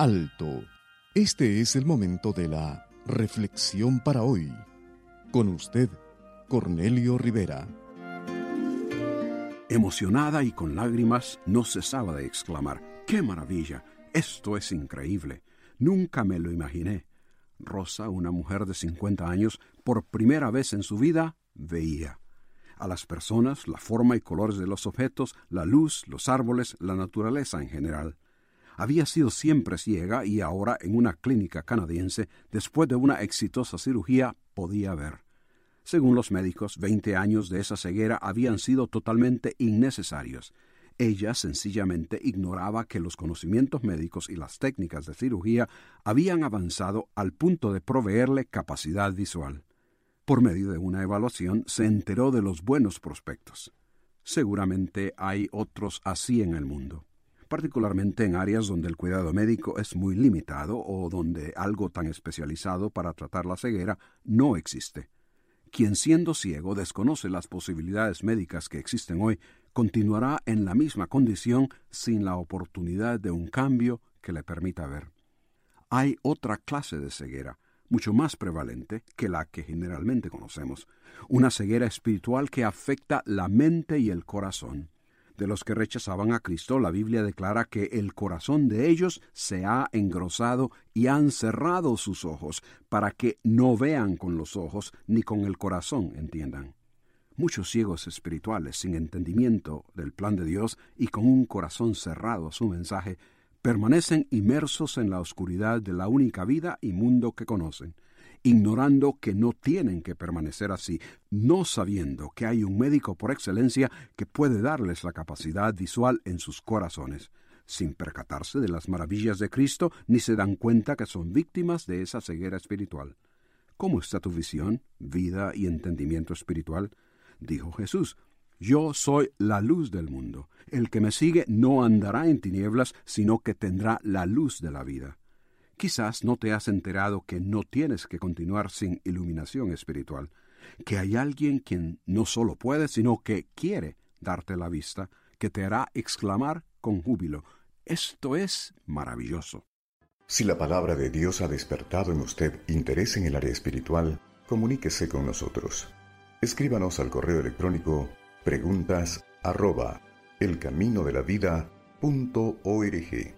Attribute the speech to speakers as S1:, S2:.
S1: Alto. Este es el momento de la reflexión para hoy. Con usted, Cornelio Rivera.
S2: Emocionada y con lágrimas, no cesaba de exclamar, ¡Qué maravilla! Esto es increíble. Nunca me lo imaginé. Rosa, una mujer de 50 años, por primera vez en su vida, veía. A las personas, la forma y colores de los objetos, la luz, los árboles, la naturaleza en general. Había sido siempre ciega y ahora en una clínica canadiense, después de una exitosa cirugía, podía ver. Según los médicos, veinte años de esa ceguera habían sido totalmente innecesarios. Ella sencillamente ignoraba que los conocimientos médicos y las técnicas de cirugía habían avanzado al punto de proveerle capacidad visual. Por medio de una evaluación se enteró de los buenos prospectos. Seguramente hay otros así en el mundo particularmente en áreas donde el cuidado médico es muy limitado o donde algo tan especializado para tratar la ceguera no existe. Quien siendo ciego desconoce las posibilidades médicas que existen hoy, continuará en la misma condición sin la oportunidad de un cambio que le permita ver. Hay otra clase de ceguera, mucho más prevalente que la que generalmente conocemos, una ceguera espiritual que afecta la mente y el corazón de los que rechazaban a Cristo, la Biblia declara que el corazón de ellos se ha engrosado y han cerrado sus ojos, para que no vean con los ojos ni con el corazón entiendan. Muchos ciegos espirituales, sin entendimiento del plan de Dios y con un corazón cerrado a su mensaje, permanecen inmersos en la oscuridad de la única vida y mundo que conocen ignorando que no tienen que permanecer así, no sabiendo que hay un médico por excelencia que puede darles la capacidad visual en sus corazones, sin percatarse de las maravillas de Cristo, ni se dan cuenta que son víctimas de esa ceguera espiritual. ¿Cómo está tu visión, vida y entendimiento espiritual? Dijo Jesús, yo soy la luz del mundo. El que me sigue no andará en tinieblas, sino que tendrá la luz de la vida. Quizás no te has enterado que no tienes que continuar sin iluminación espiritual, que hay alguien quien no solo puede, sino que quiere darte la vista, que te hará exclamar con júbilo, esto es maravilloso.
S3: Si la palabra de Dios ha despertado en usted interés en el área espiritual, comuníquese con nosotros. Escríbanos al correo electrónico preguntas arroba elcaminodelavida.org.